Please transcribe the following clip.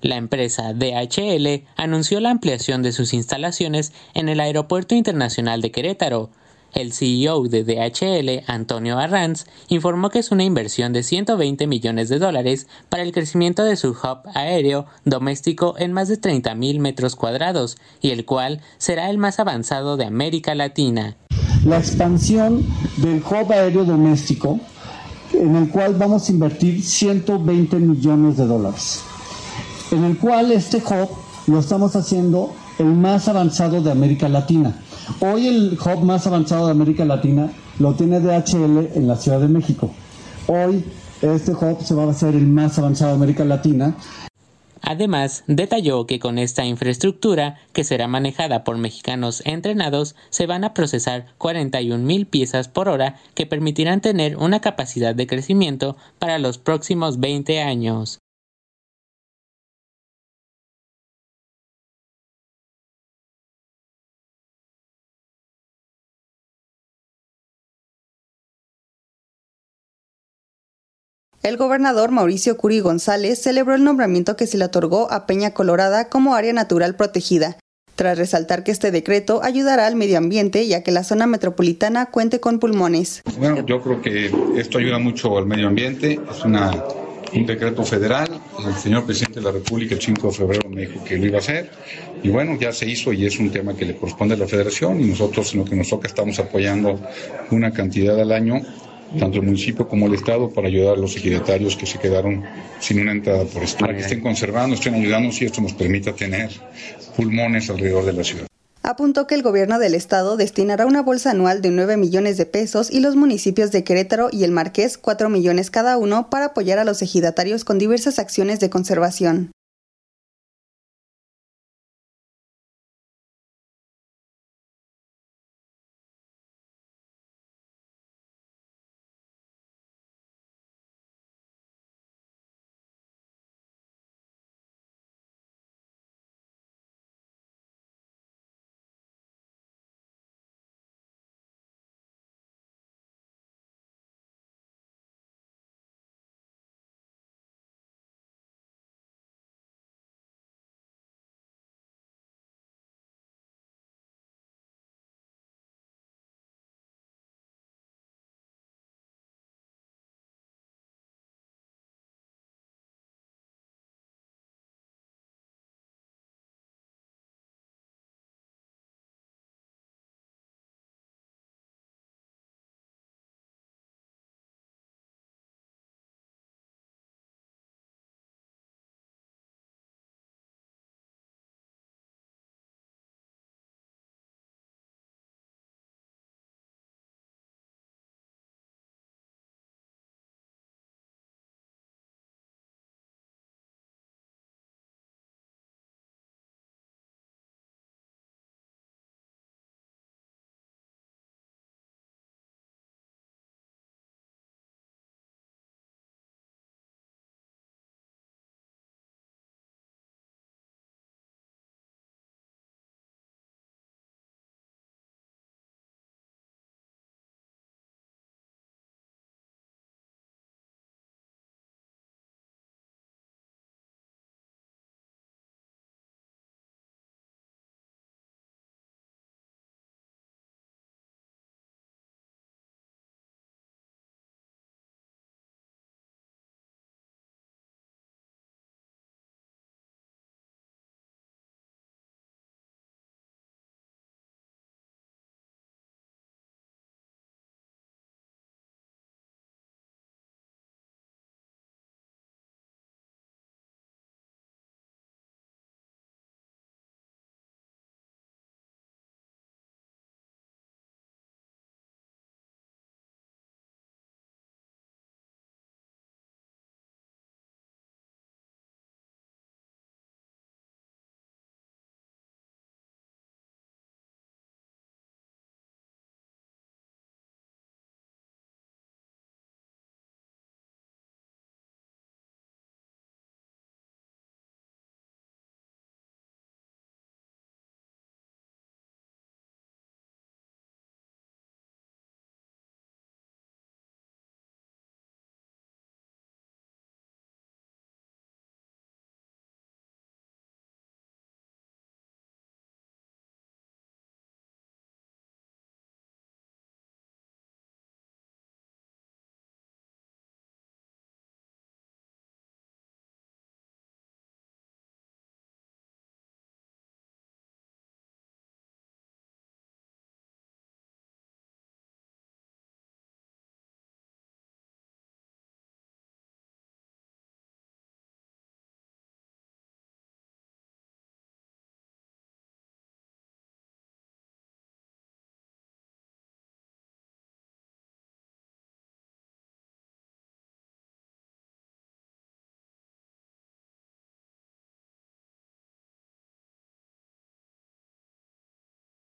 La empresa DHL anunció la ampliación de sus instalaciones en el Aeropuerto Internacional de Querétaro. El CEO de DHL, Antonio Arranz, informó que es una inversión de 120 millones de dólares para el crecimiento de su hub aéreo doméstico en más de 30.000 metros cuadrados y el cual será el más avanzado de América Latina. La expansión del hub aéreo doméstico en el cual vamos a invertir 120 millones de dólares en el cual este hub lo estamos haciendo el más avanzado de América Latina. Hoy el hub más avanzado de América Latina lo tiene DHL en la Ciudad de México. Hoy este hub se va a hacer el más avanzado de América Latina. Además, detalló que con esta infraestructura, que será manejada por mexicanos entrenados, se van a procesar 41 mil piezas por hora que permitirán tener una capacidad de crecimiento para los próximos 20 años. El gobernador Mauricio Curi González celebró el nombramiento que se le otorgó a Peña Colorada como área natural protegida, tras resaltar que este decreto ayudará al medio ambiente ya que la zona metropolitana cuente con pulmones. Bueno, yo creo que esto ayuda mucho al medio ambiente, es un decreto federal, el señor presidente de la República el 5 de febrero me dijo que lo iba a hacer y bueno, ya se hizo y es un tema que le corresponde a la federación y nosotros en lo que nos toca estamos apoyando una cantidad al año tanto el municipio como el Estado, para ayudar a los ejidatarios que se quedaron sin una entrada por esto. Para que estén conservando, estén ayudando y esto nos permita tener pulmones alrededor de la ciudad. Apuntó que el gobierno del estado destinará una bolsa anual de 9 millones de pesos y los municipios de Querétaro y el Marqués 4 millones cada uno para apoyar a los ejidatarios con diversas acciones de conservación.